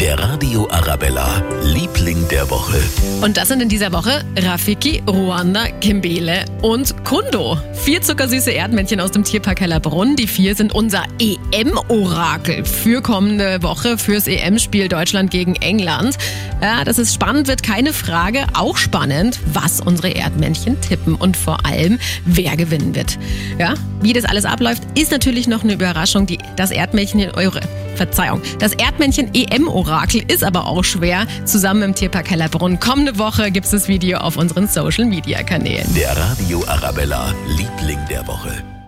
Der Radio Arabella, Liebling der Woche. Und das sind in dieser Woche Rafiki, Ruanda, Kimbele und Kundo. Vier zuckersüße Erdmännchen aus dem Tierpark Hellerbrunn. Die vier sind unser EM-Orakel für kommende Woche fürs EM-Spiel Deutschland gegen England. Ja, das ist spannend, wird keine Frage. Auch spannend, was unsere Erdmännchen tippen und vor allem, wer gewinnen wird. Ja, wie das alles abläuft, ist natürlich noch eine Überraschung. Die, das Erdmännchen eure Verzeihung. Das Erdmännchen EM-Orakel ist aber auch schwer. Zusammen im Tierpark Hellerbrunn. Kommende Woche gibt es das Video auf unseren Social-Media-Kanälen. Der Radio Arabella, Liebling der Woche.